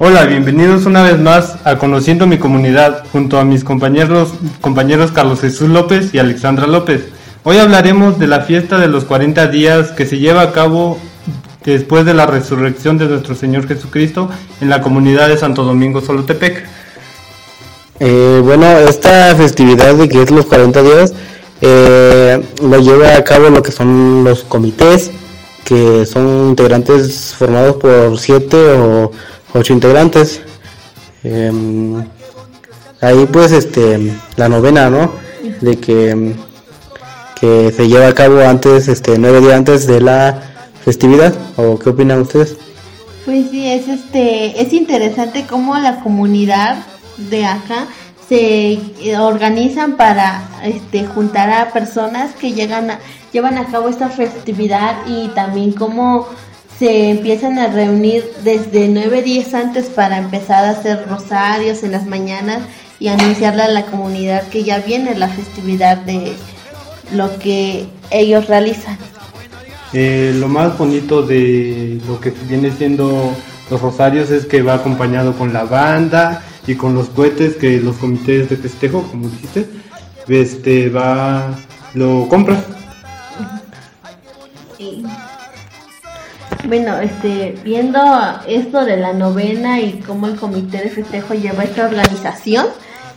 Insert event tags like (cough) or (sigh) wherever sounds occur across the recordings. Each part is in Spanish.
Hola, bienvenidos una vez más a Conociendo mi comunidad junto a mis compañeros, compañeros Carlos Jesús López y Alexandra López. Hoy hablaremos de la fiesta de los 40 días que se lleva a cabo después de la resurrección de nuestro Señor Jesucristo en la comunidad de Santo Domingo Solotepec. Eh, bueno, esta festividad de que es los 40 días eh, lo lleva a cabo lo que son los comités, que son integrantes formados por siete o ocho integrantes. Em, ahí pues este la novena, ¿no? De que, que se lleva a cabo antes, este, nueve días antes de la festividad. ¿O qué opinan ustedes? Pues sí, es este, es interesante cómo la comunidad de acá se eh, organizan para este, juntar a personas que llegan a, llevan a cabo esta festividad y también cómo se empiezan a reunir desde nueve días antes para empezar a hacer rosarios en las mañanas y anunciarle a la comunidad que ya viene la festividad de lo que ellos realizan. Eh, lo más bonito de lo que viene siendo los rosarios es que va acompañado con la banda y con los cohetes que los comités de festejo, como dijiste, este va, lo compra. Bueno, este, viendo esto de la novena y cómo el comité de festejo lleva esta organización,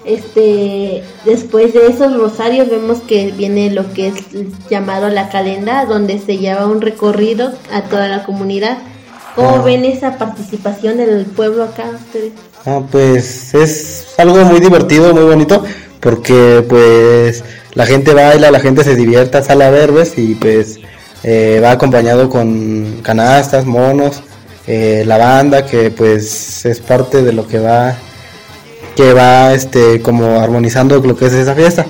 este, después de esos rosarios vemos que viene lo que es llamado la calenda, donde se lleva un recorrido a toda la comunidad. ¿Cómo ah. ven esa participación del pueblo acá ustedes? Ah, pues es algo muy divertido, muy bonito, porque pues la gente baila, la gente se divierta, sale a verbes y pues eh, va acompañado con canastas, monos, eh, la banda que pues es parte de lo que va que va este como armonizando lo que es esa fiesta.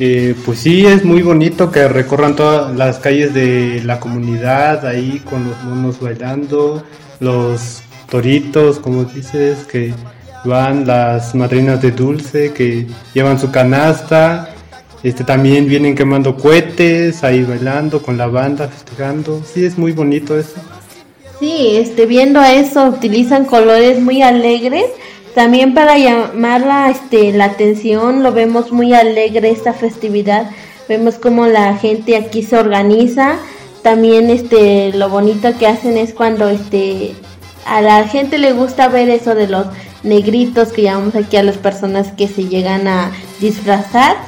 Eh, pues sí, es muy bonito que recorran todas las calles de la comunidad ahí con los monos bailando, los toritos, como dices, que van las madrinas de dulce, que llevan su canasta, este también vienen quemando cohetes, ahí bailando con la banda, festejando. Sí, es muy bonito eso. Sí, este, viendo eso, utilizan colores muy alegres. También para llamar la, este, la atención, lo vemos muy alegre esta festividad. Vemos como la gente aquí se organiza. También este, lo bonito que hacen es cuando este, a la gente le gusta ver eso de los negritos que llamamos aquí a las personas que se llegan a disfrazar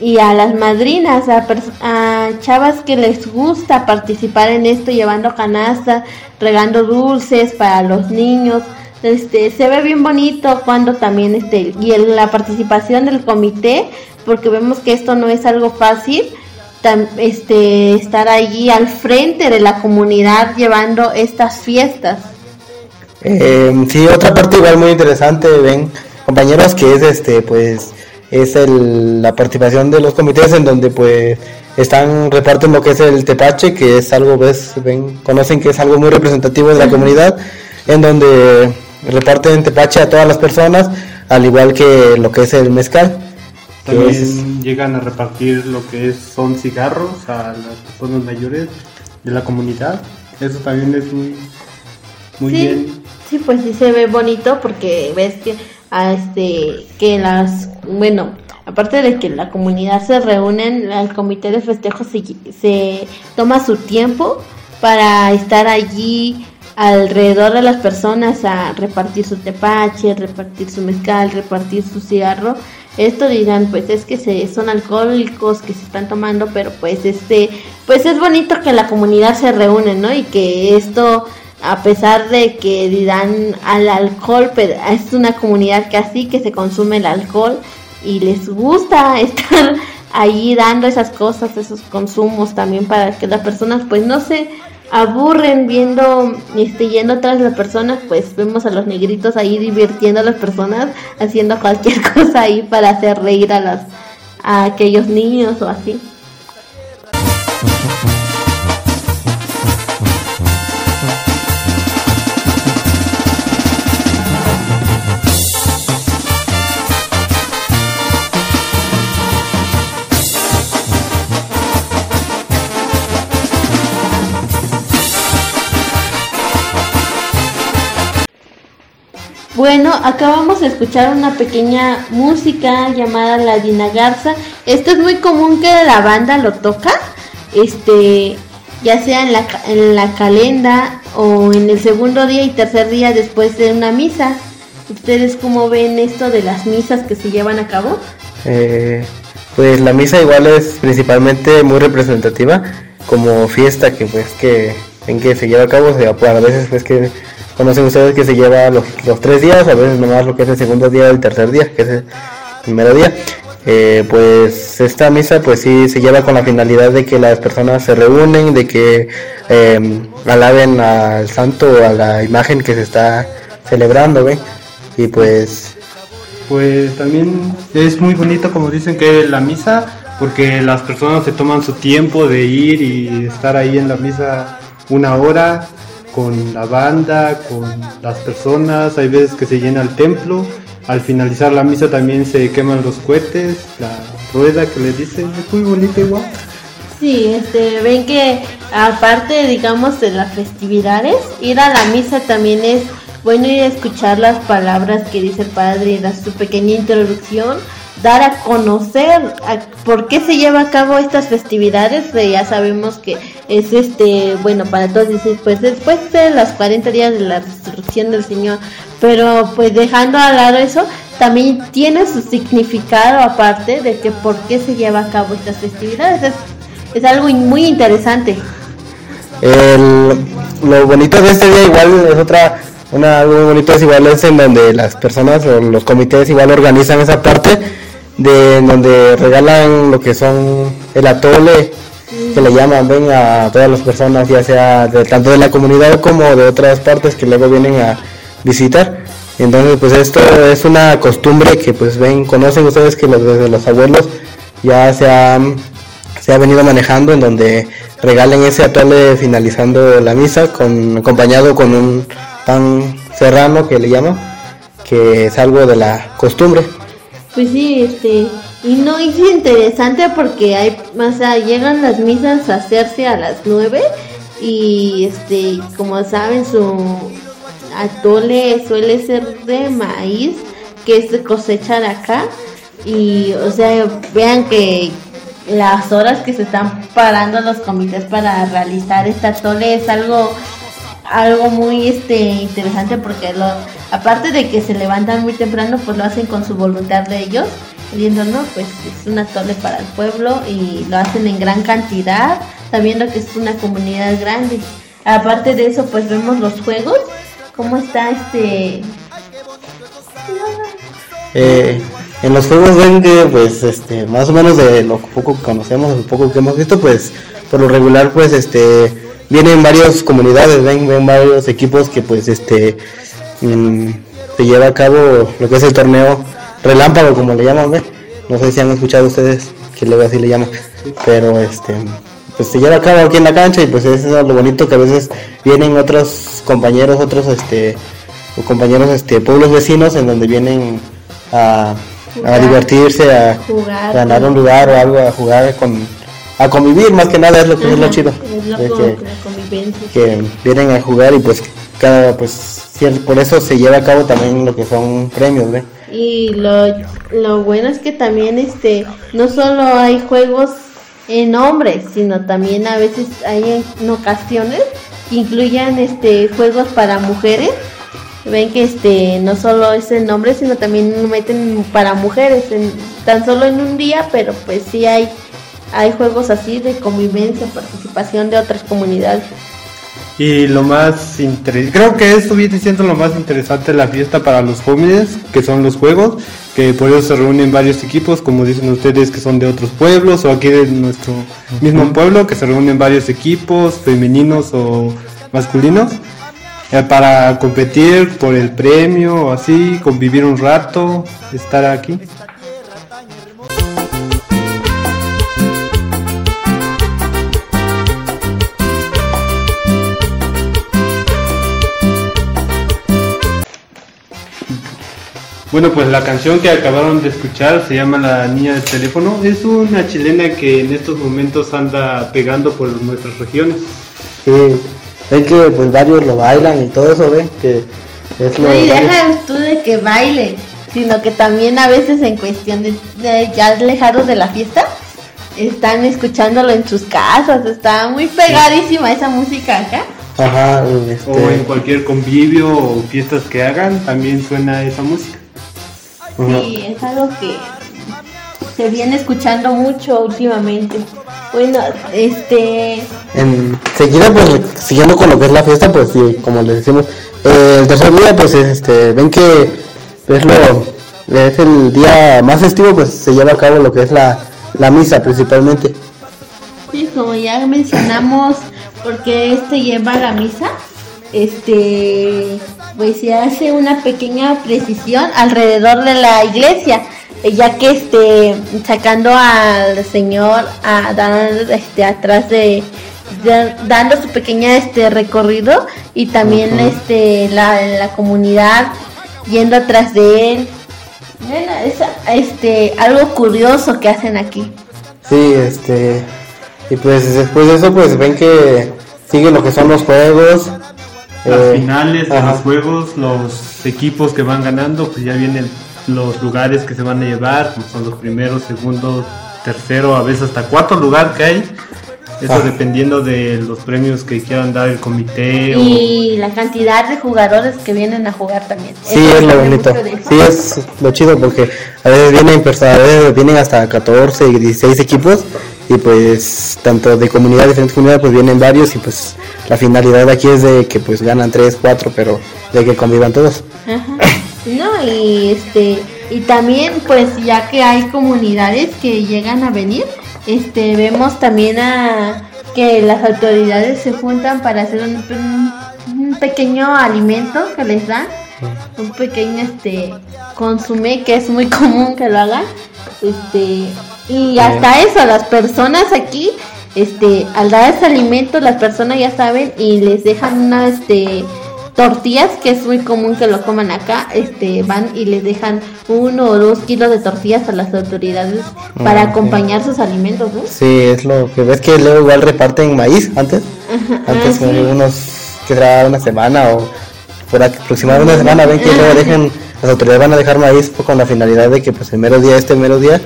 y a las madrinas, a, chavas que les gusta participar en esto, llevando canastas, regando dulces para los niños. Este, se ve bien bonito cuando también este, y la participación del comité, porque vemos que esto no es algo fácil, este, estar allí al frente de la comunidad llevando estas fiestas. Eh, sí, otra parte igual muy interesante, ven compañeros, que es este, pues, es el, la participación de los comités en donde pues están reparten lo que es el tepache, que es algo, ves, ven, conocen que es algo muy representativo de la comunidad, en donde reparten tepache a todas las personas, al igual que lo que es el mezcal. También llegan a repartir lo que es, son cigarros a las personas mayores de la comunidad. Eso también es muy, muy bien Sí, pues sí se ve bonito porque ves que a este que las bueno aparte de que la comunidad se reúnen el comité de festejo se, se toma su tiempo para estar allí alrededor de las personas a repartir su tepache, repartir su mezcal, repartir su cigarro. Esto dirán, pues es que se, son alcohólicos que se están tomando, pero pues este, pues es bonito que la comunidad se reúne, ¿no? Y que esto a pesar de que dirán al alcohol, pero es una comunidad que así que se consume el alcohol y les gusta (laughs) estar ahí dando esas cosas, esos consumos también para que las personas pues no se aburren viendo, este, yendo tras las personas, pues vemos a los negritos ahí divirtiendo a las personas, haciendo cualquier (laughs) cosa ahí para hacer reír a las a aquellos niños o así. Bueno, acabamos de escuchar una pequeña música llamada La Dina Garza. Esto es muy común que la banda lo toca, este, ya sea en la, en la calenda o en el segundo día y tercer día después de una misa. ¿Ustedes cómo ven esto de las misas que se llevan a cabo? Eh, pues la misa igual es principalmente muy representativa como fiesta que pues que en que se lleva a cabo, pues, a veces pues que conocen ustedes que se lleva los, los tres días, a veces nomás lo que es el segundo día el tercer día, que es el primero día. Eh, pues esta misa pues sí se lleva con la finalidad de que las personas se reúnen, de que eh, alaben al santo o a la imagen que se está celebrando, ¿ve? Y pues Pues también es muy bonito, como dicen, que la misa, porque las personas se toman su tiempo de ir y estar ahí en la misa una hora con la banda, con las personas. Hay veces que se llena el templo. Al finalizar la misa también se queman los cohetes, la rueda que les dicen, es muy bonito igual. Sí, este, ven que aparte, digamos, de las festividades, ir a la misa también es bueno ir a escuchar las palabras que dice el padre y dar su pequeña introducción, dar a conocer a por qué se lleva a cabo estas festividades, ya sabemos que es este, bueno, para todos decir, pues después de los 40 días de la resurrección del Señor, pero pues dejando a lado eso, también tiene su significado aparte de que por qué se lleva a cabo estas festividades. Es, es algo muy interesante. El- lo bonito de este día igual es otra, una, bonito es en donde las personas o los comités igual organizan esa parte de donde regalan lo que son el atole que le llaman ven a todas las personas ya sea de tanto de la comunidad como de otras partes que luego vienen a visitar. Entonces pues esto es una costumbre que pues ven conocen ustedes que desde los abuelos ya se ha, se ha venido manejando en donde regalen ese atole finalizando la misa con acompañado con un pan serrano que le llaman que es algo de la costumbre Pues sí, este, y no es interesante porque hay, o sea, llegan las misas a hacerse a las 9 y este, como saben, su atole suele ser de maíz que se cosechan acá. Y, o sea, vean que las horas que se están parando los comités para realizar este atole es algo algo muy este interesante porque lo aparte de que se levantan muy temprano pues lo hacen con su voluntad de ellos viendo no pues es un atole para el pueblo y lo hacen en gran cantidad sabiendo que es una comunidad grande. Aparte de eso pues vemos los juegos cómo está este Eh, en los juegos ven que pues este más o menos de lo poco que conocemos, lo poco que hemos visto, pues por lo regular pues este vienen varias comunidades, ven, ven varios equipos que pues este mm, se lleva a cabo lo que es el torneo relámpago como le llaman, ¿ven? no sé si han escuchado ustedes que luego así le llaman, pero este pues se lleva a cabo aquí en la cancha y pues eso es lo bonito que a veces vienen otros compañeros, otros este o compañeros este pueblos vecinos en donde vienen a, a Jugar. divertirse, a Jugar. ganar un lugar o algo, a jugar con a convivir más que nada es lo que es lo Ajá, chido es lo de que, la que vienen a jugar y pues cada pues por eso se lleva a cabo también lo que son premios ¿ve? Y lo, lo bueno es que también este no solo hay juegos en hombres, sino también a veces hay en ocasiones que incluyan este juegos para mujeres. Ven que este no solo es en hombres, sino también meten para mujeres, en, tan solo en un día, pero pues sí hay hay juegos así de convivencia, participación de otras comunidades. Y lo más interesante, creo que esto viene siendo lo más interesante de la fiesta para los jóvenes, que son los juegos, que por eso se reúnen varios equipos, como dicen ustedes que son de otros pueblos o aquí de nuestro mismo pueblo, que se reúnen varios equipos femeninos o masculinos eh, para competir por el premio o así, convivir un rato, estar aquí. Bueno, pues la canción que acabaron de escuchar se llama La Niña del Teléfono. Es una chilena que en estos momentos anda pegando por nuestras regiones. Sí, ven que pues varios lo bailan y todo eso, ven que Es lo No, y de- deja tú de que baile, sino que también a veces en cuestión de, de ya alejados de la fiesta, están escuchándolo en sus casas, está muy pegadísima esa música acá. Ajá, este, O en cualquier convivio o fiestas que hagan, también suena esa música. Sí, es algo que se viene escuchando mucho últimamente. Bueno, este, En seguida, pues siguiendo con lo que es la fiesta, pues sí, como les decimos, eh, el tercer día, pues es, este, ven que es lo es el día más festivo, pues se lleva a cabo lo que es la, la misa principalmente. sí, como ya mencionamos, porque este lleva la misa, este, pues se hace una pequeña precisión alrededor de la iglesia, eh, ya que este, sacando al Señor a dar este atrás de, de- dando su pequeña este recorrido y también este la, la comunidad yendo atrás de él. Bueno, es este algo curioso que hacen aquí. Sí, este, y pues después de eso, pues ven que sigue lo que son los juegos. Las eh, finales de ajá. los juegos, los equipos que van ganando, pues ya vienen los lugares que se van a llevar, como son los primeros, segundos, tercero, a veces hasta cuarto lugar que hay. Eso Ah. dependiendo de los premios que quieran dar el comité o Y la cantidad de jugadores que vienen a jugar también. Sí, Eso es lo bonito. Sí, es lo chido porque a veces vienen personas, a veces vienen hasta 14 y 16 equipos y pues tanto de comunidad, diferentes comunidades, pues vienen varios y pues la finalidad de aquí es de que pues ganan 3, 4, pero de que convivan todos. Ajá. No, y este y también pues ya que hay comunidades que llegan a venir, este vemos también a que las autoridades se juntan para hacer un, un- un pequeño alimento que les dan, un pequeño este consumé que es muy común que lo hagan. Este y hasta eso las personas aquí este al dar ese alimento las personas ya saben y les dejan una este tortillas, que es muy común que lo coman acá, este van y les dejan uno o dos kilos de tortillas a las autoridades para Ah, ok. acompañar sus alimentos, ¿no? Sí, es lo que ves que luego igual reparten maíz antes. Antes ah, sí. unos que será una semana o por aproximadamente una semana ven que luego dejan las autoridades van a dejar maíz pues, con la finalidad de que pues el mero día este mero día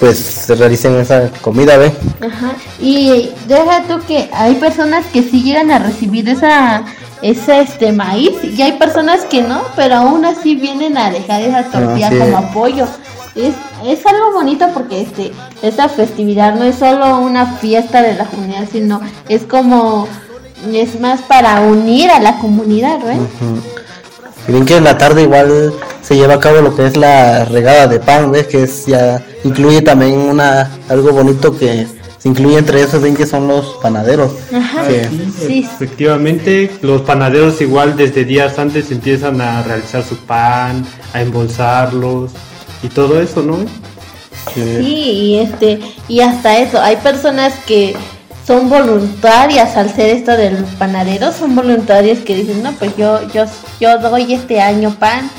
pues se realicen esa comida, ¿ve? Ajá. Y deja tú que hay personas que sí llegan a recibir esa ese este maíz y hay personas que no, pero aún así vienen a dejar esa tortilla Ah, sí. como apoyo. Es, es algo bonito porque este esta festividad no es solo una fiesta de la comunidad, sino es como es más para unir a la comunidad, ¿ves? Ujú. Y ven que en la tarde igual se lleva a cabo lo que es la regada de pan, ¿ves? Que es ya incluye también una algo bonito que se incluye entre esos, ven que son los panaderos. Ajá. que- Sí. Efectivamente, los panaderos igual desde días antes empiezan a realizar su pan, a embolsarlos y todo eso, ¿no? Sí, y este, y hasta eso, hay personas que son voluntarias al ser esto de los panaderos, son voluntarias que dicen, no, pues yo, yo, yo doy este año pan,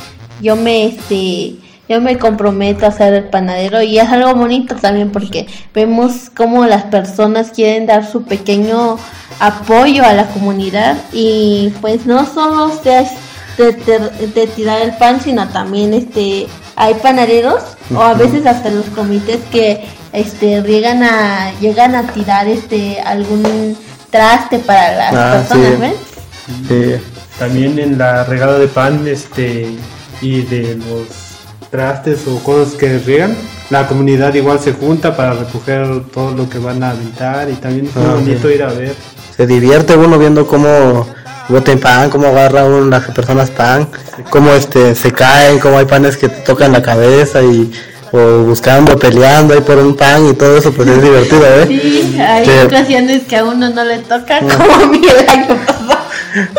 yo me, este, yo me comprometo a ser el panadero y es algo bonito también porque vemos cómo las personas quieren dar su pequeño apoyo a la comunidad y pues no solo ustedes de, de- de tirar el pan, sino también este hay panaderos o a veces hasta los comités que este llegan a llegan a tirar este algún traste para las Ah, personas, sí. ¿ven? que- También en la regada de pan este y de los trastes o cosas que riegan, la comunidad igual se junta para recoger todo lo que van a aventar y también es muy Ah, bonito ir a ver. se divierte uno viendo cómo boten pan, cómo agarra uno las personas pan, cómo este se caen, cómo hay panes que te tocan la cabeza y o buscando, peleando ahí por un pan y todo eso pues es (laughs) divertido, ¿eh? Sí, hay Sí. ocasiones que a uno no le toca como a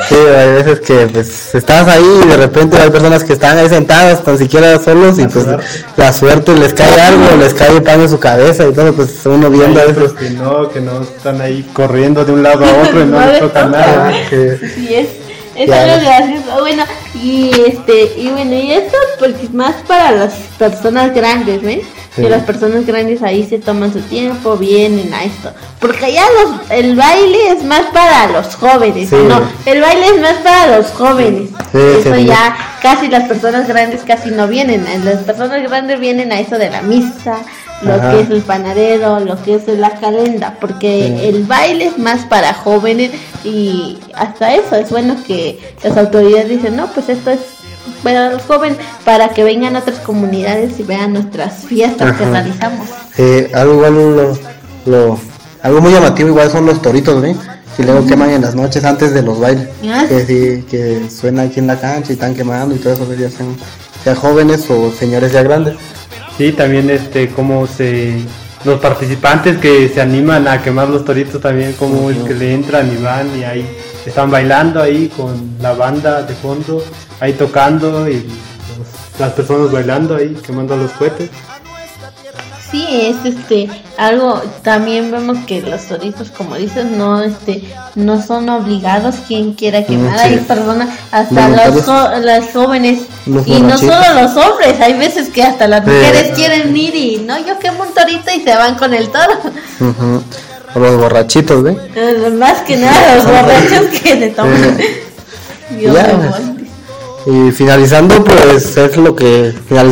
Sí, hay veces que pues estás ahí y de repente hay personas que están ahí sentadas tan siquiera solos y La pues suerte. la suerte les cae algo, les cae pan en su cabeza y todo pues uno viendo a Hay veces otros que no, que no están ahí corriendo de un lado a otro y no (laughs) No les toca nada. que- Sí, es, Es Ya. algo gracioso. Bueno, y este, y bueno, y esto porque es más para las personas grandes, ¿ven? Sí. Que las personas grandes ahí se toman su tiempo, vienen a esto. Porque ya los, el baile es más para los jóvenes, Sí. ¿no? El baile es más para los jóvenes. Sí, eso ya casi las personas grandes casi no vienen. Las personas grandes vienen a eso de la misa, lo Ajá. que es el panadero, lo que es la calenda, porque el baile es más para jóvenes y hasta eso es bueno que las autoridades dicen, no, pues esto es para los jóvenes, para que vengan otras comunidades y vean nuestras fiestas que realizamos. Eh, algo igual lo, lo- algo muy llamativo igual son los toritos, ¿ve? Que luego queman en las noches antes de los bailes. Ah. Que sí, que suena aquí en la cancha y están quemando y todo eso, ya sean, sea jóvenes o señores ya grandes. Sí, también este, cómo se... Los participantes que se animan a quemar los toritos también, como es que le entran y van y ahí están bailando ahí con la banda de fondo, ahí tocando y los- las personas bailando ahí, quemando los cohetes. Sí, es este algo también vemos que los toritos como dices no este no son obligados quien quiera quemar, Mm, sí. hay personas hasta los las jóvenes Los y no solo los hombres, hay veces que hasta las Sí. mujeres quieren ir y no yo quemo un torito y se van con el toro. O los borrachitos, ¿ve? Eh, Más que nada los (laughs) borrachos que se toman. (laughs) Dios Ya. Y finalizando, pues es lo que finalizamos